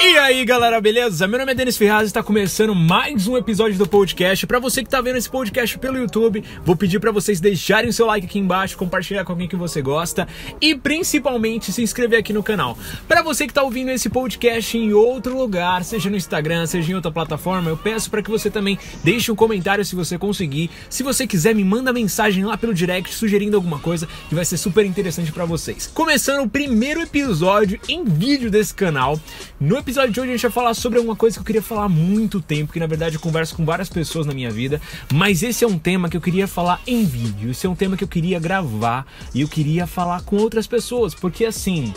E aí galera, beleza? Meu nome é Denis Ferraz e está começando mais um episódio do podcast. Para você que está vendo esse podcast pelo YouTube, vou pedir para vocês deixarem o seu like aqui embaixo, compartilhar com alguém que você gosta e principalmente se inscrever aqui no canal. Para você que está ouvindo esse podcast em outro lugar, seja no Instagram, seja em outra plataforma, eu peço para que você também deixe um comentário se você conseguir. Se você quiser, me manda mensagem lá pelo direct sugerindo alguma coisa que vai ser super interessante para vocês. Começando o primeiro episódio em vídeo desse canal. No episódio de hoje a gente vai falar sobre uma coisa que eu queria falar há muito tempo, que na verdade eu converso com várias pessoas na minha vida, mas esse é um tema que eu queria falar em vídeo, esse é um tema que eu queria gravar e eu queria falar com outras pessoas, porque assim,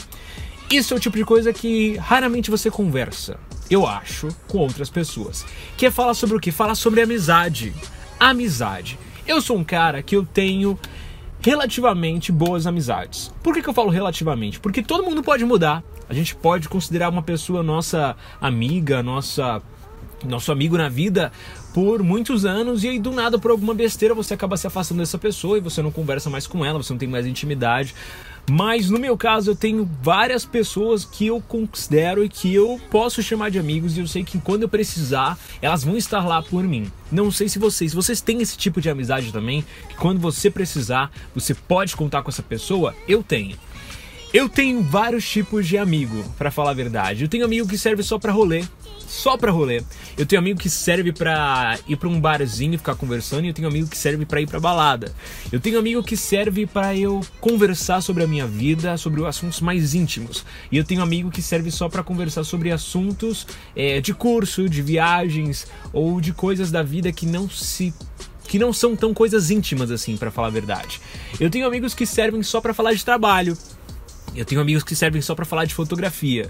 isso é o tipo de coisa que raramente você conversa, eu acho, com outras pessoas. Que é falar sobre o que? Falar sobre amizade. Amizade. Eu sou um cara que eu tenho relativamente boas amizades. Por que, que eu falo relativamente? Porque todo mundo pode mudar. A gente pode considerar uma pessoa nossa amiga, nossa nosso amigo na vida por muitos anos e aí do nada por alguma besteira você acaba se afastando dessa pessoa e você não conversa mais com ela, você não tem mais intimidade. Mas no meu caso eu tenho várias pessoas que eu considero e que eu posso chamar de amigos e eu sei que quando eu precisar, elas vão estar lá por mim. Não sei se vocês, vocês têm esse tipo de amizade também, que quando você precisar, você pode contar com essa pessoa? Eu tenho. Eu tenho vários tipos de amigo, para falar a verdade. Eu tenho amigo que serve só para rolê, só pra rolê. Eu tenho amigo que serve pra ir pra um barzinho e ficar conversando, e eu tenho amigo que serve para ir pra balada. Eu tenho amigo que serve para eu conversar sobre a minha vida, sobre assuntos mais íntimos. E eu tenho amigo que serve só para conversar sobre assuntos é, de curso, de viagens ou de coisas da vida que não se que não são tão coisas íntimas assim, para falar a verdade. Eu tenho amigos que servem só para falar de trabalho. Eu tenho amigos que servem só para falar de fotografia.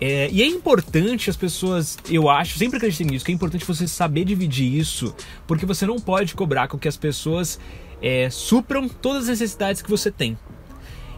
É, e é importante as pessoas, eu acho, sempre acreditei nisso, que é importante você saber dividir isso, porque você não pode cobrar com que as pessoas é, supram todas as necessidades que você tem.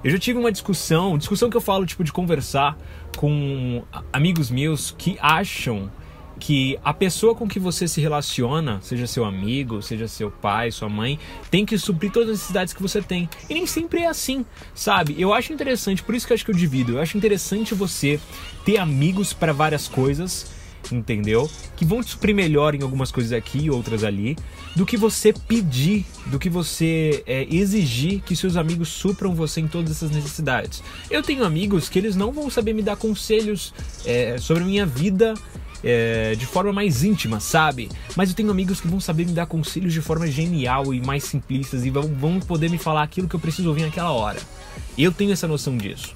Eu já tive uma discussão, discussão que eu falo tipo de conversar com amigos meus que acham que a pessoa com que você se relaciona, seja seu amigo, seja seu pai, sua mãe, tem que suprir todas as necessidades que você tem. E nem sempre é assim, sabe? Eu acho interessante, por isso que eu acho que eu divido. Eu acho interessante você ter amigos para várias coisas, entendeu? Que vão te suprir melhor em algumas coisas aqui e outras ali, do que você pedir, do que você é, exigir que seus amigos supram você em todas essas necessidades. Eu tenho amigos que eles não vão saber me dar conselhos é, sobre a minha vida é, de forma mais íntima, sabe? Mas eu tenho amigos que vão saber me dar conselhos de forma genial e mais simplistas e vão, vão poder me falar aquilo que eu preciso ouvir naquela hora. Eu tenho essa noção disso.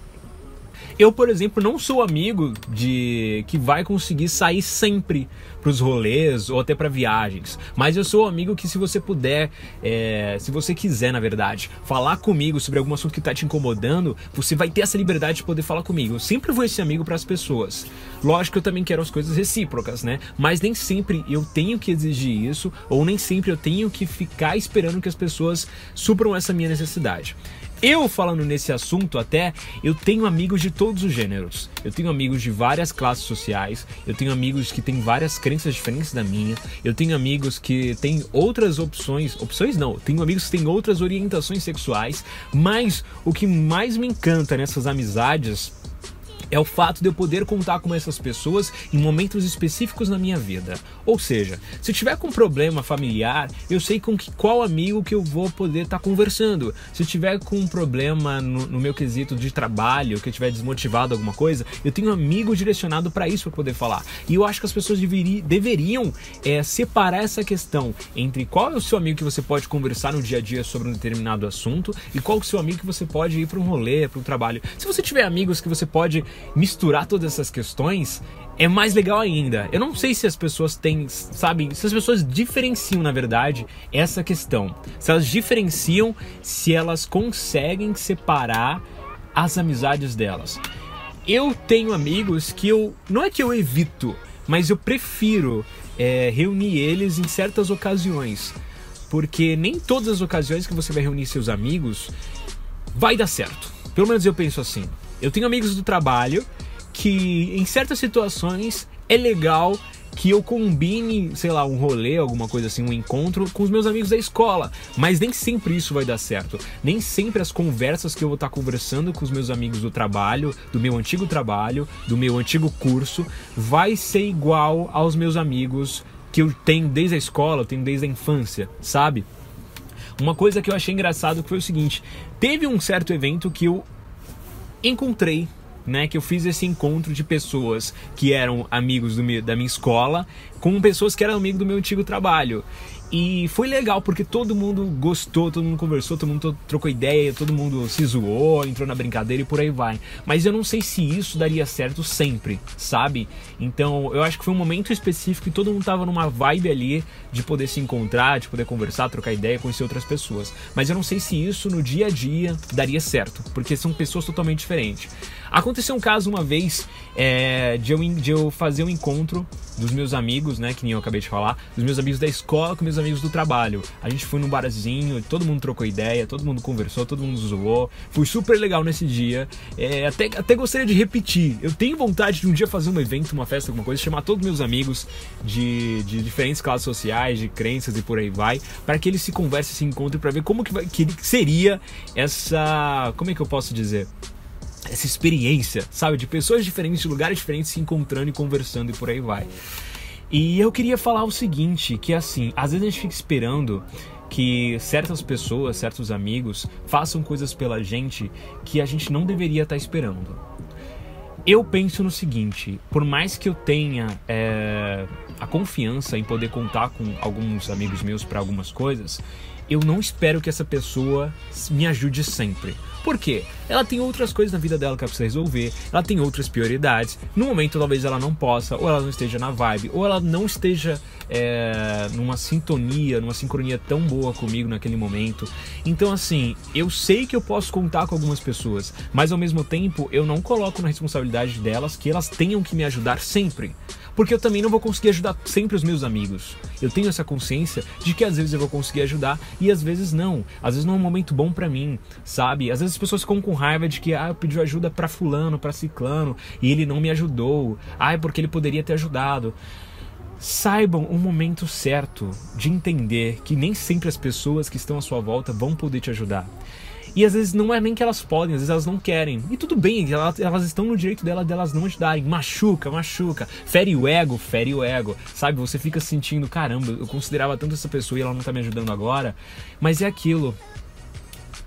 Eu, por exemplo, não sou amigo de que vai conseguir sair sempre para os rolês ou até para viagens, mas eu sou amigo que se você puder, é, se você quiser, na verdade, falar comigo sobre algum assunto que está te incomodando, você vai ter essa liberdade de poder falar comigo. Eu sempre vou esse amigo para as pessoas. Lógico que eu também quero as coisas recíprocas, né? Mas nem sempre eu tenho que exigir isso ou nem sempre eu tenho que ficar esperando que as pessoas supram essa minha necessidade. Eu falando nesse assunto até, eu tenho amigos de todos os gêneros. Eu tenho amigos de várias classes sociais, eu tenho amigos que têm várias crenças diferentes da minha, eu tenho amigos que têm outras opções, opções não, tenho amigos que têm outras orientações sexuais, mas o que mais me encanta nessas amizades é o fato de eu poder contar com essas pessoas em momentos específicos na minha vida. Ou seja, se eu tiver com um problema familiar, eu sei com que, qual amigo que eu vou poder estar tá conversando. Se eu tiver com um problema no, no, meu quesito de trabalho, que eu tiver desmotivado alguma coisa, eu tenho um amigo direcionado para isso para poder falar. E eu acho que as pessoas deveri, deveriam é, separar essa questão entre qual é o seu amigo que você pode conversar no dia a dia sobre um determinado assunto e qual é o seu amigo que você pode ir para um rolê, para um trabalho. Se você tiver amigos que você pode misturar todas essas questões, é mais legal ainda. Eu não sei se as pessoas têm, sabem, se as pessoas diferenciam, na verdade, essa questão. Se elas diferenciam, se elas conseguem separar as amizades delas. Eu tenho amigos que eu. Não é que eu evito, mas eu prefiro é, reunir eles em certas ocasiões. Porque nem todas as ocasiões que você vai reunir seus amigos vai dar certo. Pelo menos eu penso assim. Eu tenho amigos do trabalho que, em certas situações, é legal que eu combine, sei lá, um rolê, alguma coisa assim, um encontro com os meus amigos da escola. Mas nem sempre isso vai dar certo. Nem sempre as conversas que eu vou estar conversando com os meus amigos do trabalho, do meu antigo trabalho, do meu antigo curso, vai ser igual aos meus amigos que eu tenho desde a escola, eu tenho desde a infância, sabe? Uma coisa que eu achei engraçado foi o seguinte: teve um certo evento que eu encontrei né, que eu fiz esse encontro de pessoas que eram amigos meu, da minha escola com pessoas que eram amigos do meu antigo trabalho. E foi legal porque todo mundo gostou, todo mundo conversou, todo mundo trocou ideia, todo mundo se zoou, entrou na brincadeira e por aí vai. Mas eu não sei se isso daria certo sempre, sabe? Então eu acho que foi um momento específico e todo mundo tava numa vibe ali de poder se encontrar, de poder conversar, trocar ideia, conhecer outras pessoas. Mas eu não sei se isso no dia a dia daria certo, porque são pessoas totalmente diferentes. Aconteceu um caso uma vez é, de, eu, de eu fazer um encontro dos meus amigos, né, que nem eu acabei de falar, dos meus amigos da escola com meus amigos do trabalho. A gente foi num barzinho, todo mundo trocou ideia, todo mundo conversou, todo mundo zoou. Foi super legal nesse dia. É, até, até gostaria de repetir. Eu tenho vontade de um dia fazer um evento, uma festa, alguma coisa, chamar todos meus amigos de, de diferentes classes sociais, de crenças e por aí vai, para que eles se conversem, se encontrem, para ver como que, vai, que seria essa. Como é que eu posso dizer? essa experiência, sabe? De pessoas diferentes, de lugares diferentes se encontrando e conversando e por aí vai. E eu queria falar o seguinte, que assim, às vezes a gente fica esperando que certas pessoas, certos amigos façam coisas pela gente que a gente não deveria estar esperando. Eu penso no seguinte: por mais que eu tenha é, a confiança em poder contar com alguns amigos meus para algumas coisas, eu não espero que essa pessoa me ajude sempre. Por quê? Ela tem outras coisas na vida dela que ela precisa resolver, ela tem outras prioridades. No momento, talvez ela não possa, ou ela não esteja na vibe, ou ela não esteja é, numa sintonia, numa sincronia tão boa comigo naquele momento. Então, assim, eu sei que eu posso contar com algumas pessoas, mas ao mesmo tempo eu não coloco na responsabilidade delas que elas tenham que me ajudar sempre porque eu também não vou conseguir ajudar sempre os meus amigos. Eu tenho essa consciência de que às vezes eu vou conseguir ajudar e às vezes não. Às vezes não é um momento bom para mim, sabe? Às vezes as pessoas ficam com raiva de que ah, eu pedi ajuda para fulano, para ciclano e ele não me ajudou. Ah, é porque ele poderia ter ajudado. Saibam o momento certo de entender que nem sempre as pessoas que estão à sua volta vão poder te ajudar. E às vezes não é nem que elas podem, às vezes elas não querem. E tudo bem, elas, elas estão no direito dela delas não ajudarem. Machuca, machuca. Fere o ego, fere o ego. Sabe? Você fica sentindo, caramba, eu considerava tanto essa pessoa e ela não tá me ajudando agora. Mas é aquilo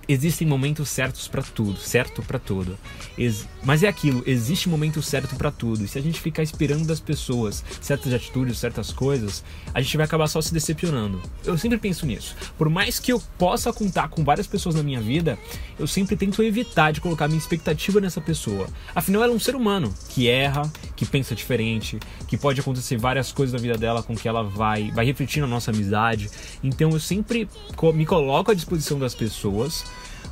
existem momentos certos para tudo, certo para tudo. Ex mas é aquilo, existe momento certo para tudo. E se a gente ficar esperando das pessoas certas atitudes, certas coisas, a gente vai acabar só se decepcionando. Eu sempre penso nisso. Por mais que eu possa contar com várias pessoas na minha vida, eu sempre tento evitar de colocar minha expectativa nessa pessoa. Afinal, ela é um ser humano que erra, que pensa diferente, que pode acontecer várias coisas na vida dela com que ela vai vai refletir na nossa amizade. Então eu sempre me coloco à disposição das pessoas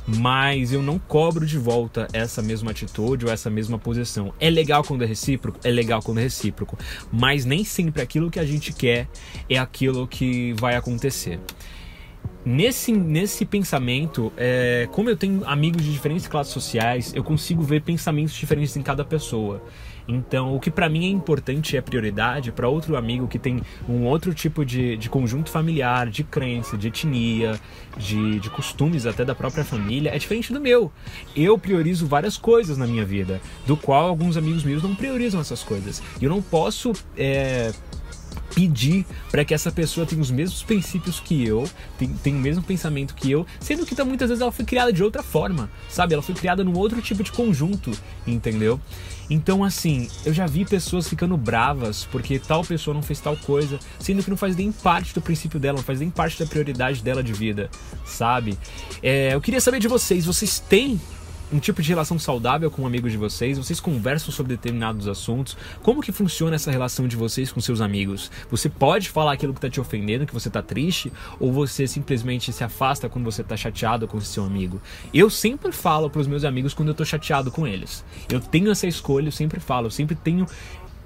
mas eu não cobro de volta essa mesma atitude ou essa mesma posição. É legal quando é recíproco? É legal quando é recíproco, mas nem sempre aquilo que a gente quer é aquilo que vai acontecer. Nesse, nesse pensamento, é, como eu tenho amigos de diferentes classes sociais, eu consigo ver pensamentos diferentes em cada pessoa. Então, o que para mim é importante é prioridade, para outro amigo que tem um outro tipo de, de conjunto familiar, de crença, de etnia, de, de costumes até da própria família, é diferente do meu. Eu priorizo várias coisas na minha vida, do qual alguns amigos meus não priorizam essas coisas. E eu não posso é, pedir para que essa pessoa tenha os mesmos princípios que eu, tenha o mesmo pensamento que eu, sendo que então, muitas vezes ela foi criada de outra forma, sabe? Ela foi criada num outro tipo de conjunto, entendeu? Então, assim, eu já vi pessoas ficando bravas porque tal pessoa não fez tal coisa, sendo que não faz nem parte do princípio dela, não faz nem parte da prioridade dela de vida, sabe? É, eu queria saber de vocês, vocês têm um tipo de relação saudável com amigos de vocês? Vocês conversam sobre determinados assuntos? Como que funciona essa relação de vocês com seus amigos? Você pode falar aquilo que está te ofendendo, que você está triste, ou você simplesmente se afasta quando você está chateado com seu amigo? Eu sempre falo para os meus amigos quando eu estou chateado com eles. Eu tenho essa escolha, eu sempre falo, eu sempre tenho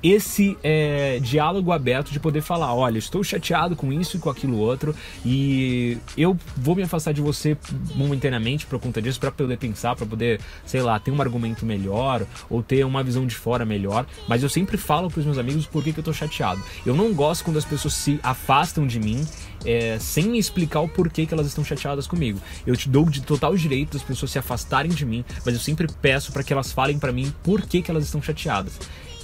esse é, diálogo aberto de poder falar, olha, estou chateado com isso e com aquilo outro e eu vou me afastar de você momentaneamente por conta disso para poder pensar, para poder, sei lá, ter um argumento melhor ou ter uma visão de fora melhor, mas eu sempre falo para os meus amigos por que, que eu tô chateado. Eu não gosto quando as pessoas se afastam de mim é, sem me explicar o porquê que elas estão chateadas comigo. Eu te dou de total direito das pessoas se afastarem de mim, mas eu sempre peço para que elas falem para mim por que, que elas estão chateadas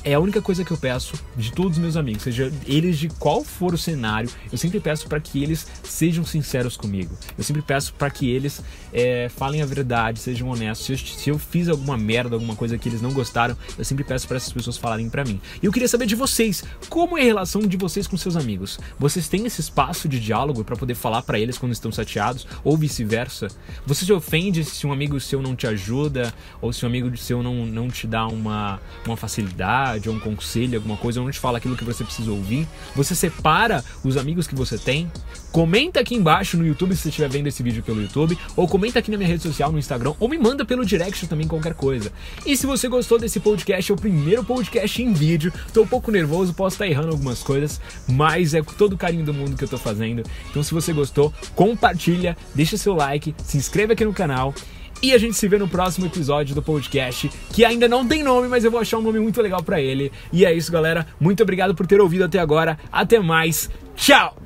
é a única coisa que eu peço de todos os meus amigos, seja eles de qual for o cenário, eu sempre peço para que eles sejam sinceros comigo. Eu sempre peço para que eles é, falem a verdade, sejam honestos. Se eu, se eu, fiz alguma merda, alguma coisa que eles não gostaram, eu sempre peço para essas pessoas falarem para mim. E eu queria saber de vocês, como é a relação de vocês com seus amigos? Vocês têm esse espaço de diálogo para poder falar para eles quando estão chateados, ou vice-versa? Você se ofende se um amigo seu não te ajuda, ou se um amigo seu não, não te dá uma, uma facilidade? Ou um conselho, alguma coisa, onde fala aquilo que você precisa ouvir. Você separa os amigos que você tem. Comenta aqui embaixo no YouTube se você estiver vendo esse vídeo pelo YouTube, ou comenta aqui na minha rede social, no Instagram, ou me manda pelo direct também qualquer coisa. E se você gostou desse podcast, é o primeiro podcast em vídeo. Tô um pouco nervoso, posso estar errando algumas coisas, mas é com todo o carinho do mundo que eu tô fazendo. Então se você gostou, compartilha, deixa seu like, se inscreve aqui no canal e a gente se vê no próximo episódio do podcast, que ainda não tem nome, mas eu vou achar um nome muito legal para ele. E é isso, galera. Muito obrigado por ter ouvido até agora. Até mais. Tchau!